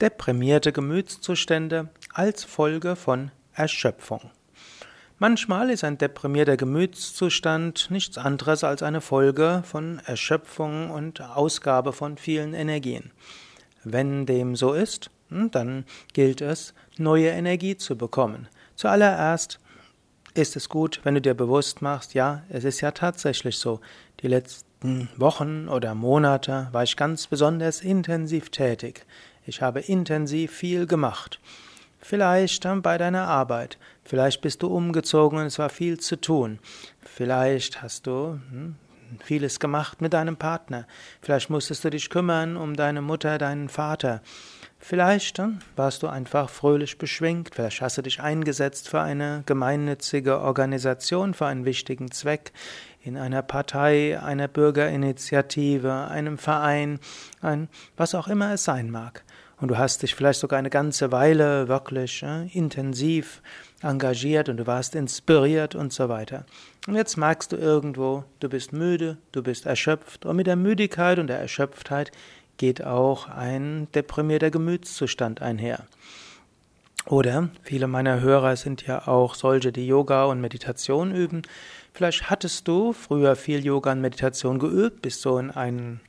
Deprimierte Gemütszustände als Folge von Erschöpfung. Manchmal ist ein deprimierter Gemütszustand nichts anderes als eine Folge von Erschöpfung und Ausgabe von vielen Energien. Wenn dem so ist, hm, dann gilt es, neue Energie zu bekommen. Zuallererst ist es gut, wenn du dir bewusst machst, ja, es ist ja tatsächlich so. Die letzten Wochen oder Monate war ich ganz besonders intensiv tätig. Ich habe intensiv viel gemacht. Vielleicht bei deiner Arbeit. Vielleicht bist du umgezogen und es war viel zu tun. Vielleicht hast du hm, vieles gemacht mit deinem Partner. Vielleicht musstest du dich kümmern um deine Mutter, deinen Vater. Vielleicht hm, warst du einfach fröhlich beschwingt, vielleicht hast du dich eingesetzt für eine gemeinnützige Organisation, für einen wichtigen Zweck, in einer Partei, einer Bürgerinitiative, einem Verein, ein, was auch immer es sein mag. Und du hast dich vielleicht sogar eine ganze Weile wirklich äh, intensiv engagiert und du warst inspiriert und so weiter. Und jetzt merkst du irgendwo, du bist müde, du bist erschöpft und mit der Müdigkeit und der Erschöpftheit geht auch ein deprimierter Gemütszustand einher. Oder viele meiner Hörer sind ja auch solche, die Yoga und Meditation üben. Vielleicht hattest du früher viel Yoga und Meditation geübt, bist so in einen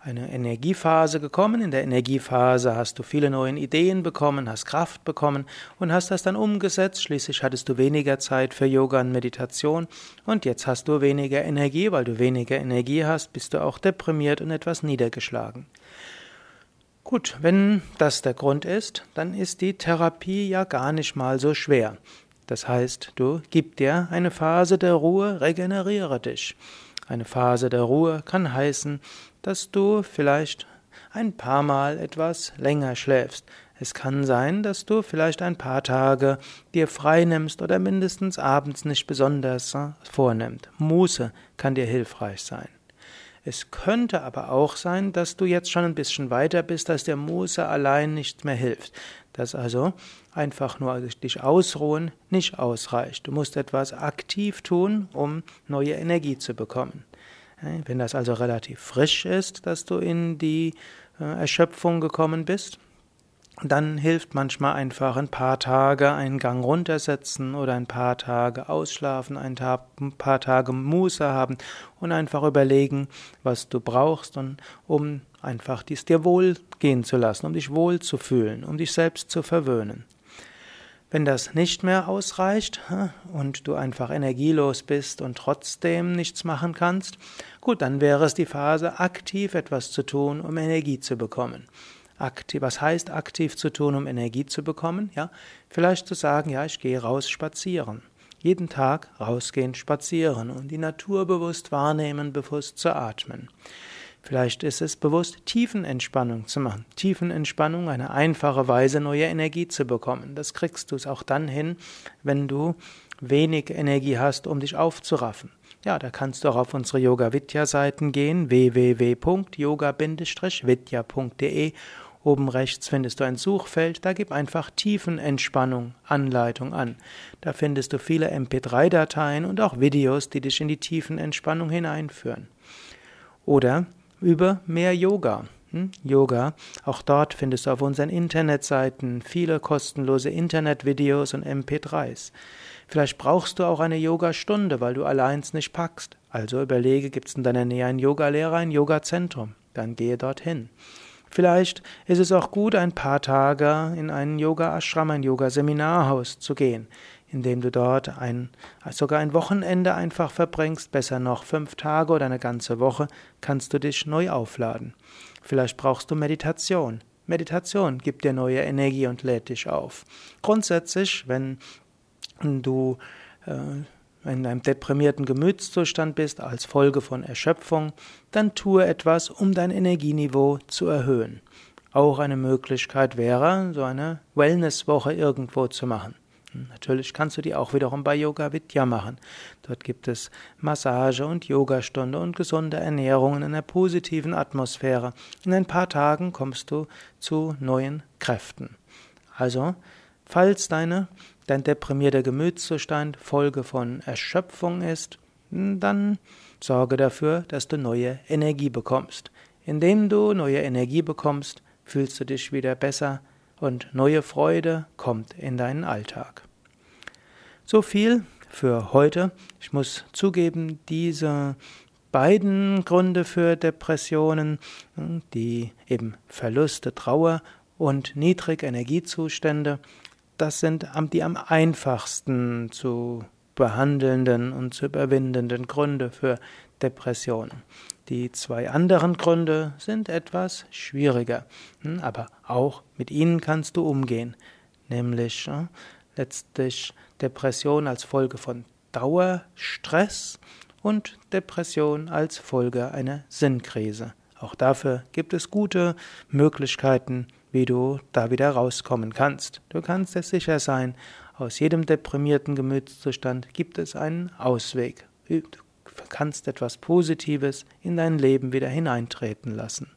eine Energiephase gekommen. In der Energiephase hast du viele neue Ideen bekommen, hast Kraft bekommen und hast das dann umgesetzt. Schließlich hattest du weniger Zeit für Yoga und Meditation und jetzt hast du weniger Energie. Weil du weniger Energie hast, bist du auch deprimiert und etwas niedergeschlagen. Gut, wenn das der Grund ist, dann ist die Therapie ja gar nicht mal so schwer. Das heißt, du gib dir eine Phase der Ruhe, regeneriere dich. Eine Phase der Ruhe kann heißen, dass du vielleicht ein paar Mal etwas länger schläfst. Es kann sein, dass du vielleicht ein paar Tage dir frei nimmst oder mindestens abends nicht besonders äh, vornimmst. Muße kann dir hilfreich sein. Es könnte aber auch sein, dass du jetzt schon ein bisschen weiter bist, dass der Muße allein nicht mehr hilft. Dass also einfach nur dich ausruhen nicht ausreicht. Du musst etwas aktiv tun, um neue Energie zu bekommen. Wenn das also relativ frisch ist, dass du in die äh, Erschöpfung gekommen bist, dann hilft manchmal einfach ein paar Tage einen Gang runtersetzen oder ein paar Tage ausschlafen, ein paar Tage Muße haben und einfach überlegen, was du brauchst, und, um einfach dies dir wohl gehen zu lassen, um dich wohl zu fühlen, um dich selbst zu verwöhnen. Wenn das nicht mehr ausreicht und du einfach energielos bist und trotzdem nichts machen kannst, gut, dann wäre es die Phase, aktiv etwas zu tun, um Energie zu bekommen. Aktiv, was heißt aktiv zu tun, um Energie zu bekommen? Ja, vielleicht zu sagen, ja, ich gehe raus spazieren. Jeden Tag rausgehen, spazieren und die Natur bewusst wahrnehmen, bewusst zu atmen. Vielleicht ist es bewusst, Tiefenentspannung zu machen. Tiefenentspannung, eine einfache Weise, neue Energie zu bekommen. Das kriegst du es auch dann hin, wenn du wenig Energie hast, um dich aufzuraffen. Ja, da kannst du auch auf unsere Yoga Vidya Seiten gehen, www.yoga-vidya.de. Oben rechts findest du ein Suchfeld, da gib einfach Tiefenentspannung Anleitung an. Da findest du viele MP3-Dateien und auch Videos, die dich in die Tiefenentspannung hineinführen. Oder über mehr Yoga. Hm? Yoga, auch dort findest du auf unseren Internetseiten viele kostenlose Internetvideos und MP3s. Vielleicht brauchst du auch eine Yogastunde, weil du allein nicht packst. Also überlege, gibt es in deiner Nähe einen Yogalehrer, ein Yogazentrum? Dann gehe dorthin. Vielleicht ist es auch gut, ein paar Tage in einen Yoga-Ashram, ein Yoga-Seminarhaus zu gehen indem du dort ein, sogar ein Wochenende einfach verbringst, besser noch fünf Tage oder eine ganze Woche, kannst du dich neu aufladen. Vielleicht brauchst du Meditation. Meditation gibt dir neue Energie und lädt dich auf. Grundsätzlich, wenn du äh, in einem deprimierten Gemütszustand bist als Folge von Erschöpfung, dann tue etwas, um dein Energieniveau zu erhöhen. Auch eine Möglichkeit wäre, so eine Wellnesswoche irgendwo zu machen. Natürlich kannst du die auch wiederum bei Yoga Vidya machen. Dort gibt es Massage und Yogastunde und gesunde Ernährung in einer positiven Atmosphäre. In ein paar Tagen kommst du zu neuen Kräften. Also, falls deine, dein deprimierter Gemütszustand Folge von Erschöpfung ist, dann sorge dafür, dass du neue Energie bekommst. Indem du neue Energie bekommst, fühlst du dich wieder besser und neue Freude kommt in deinen Alltag. So viel für heute. Ich muss zugeben, diese beiden Gründe für Depressionen, die eben Verluste, Trauer und Niedrigenergiezustände, das sind die am einfachsten zu behandelnden und zu überwindenden Gründe für Depressionen. Die zwei anderen Gründe sind etwas schwieriger, hm, aber auch mit ihnen kannst du umgehen, nämlich äh, letztlich Depression als Folge von Dauerstress und Depression als Folge einer Sinnkrise. Auch dafür gibt es gute Möglichkeiten, wie du da wieder rauskommen kannst. Du kannst dir sicher sein, aus jedem deprimierten Gemütszustand gibt es einen Ausweg. Du kannst etwas Positives in dein Leben wieder hineintreten lassen.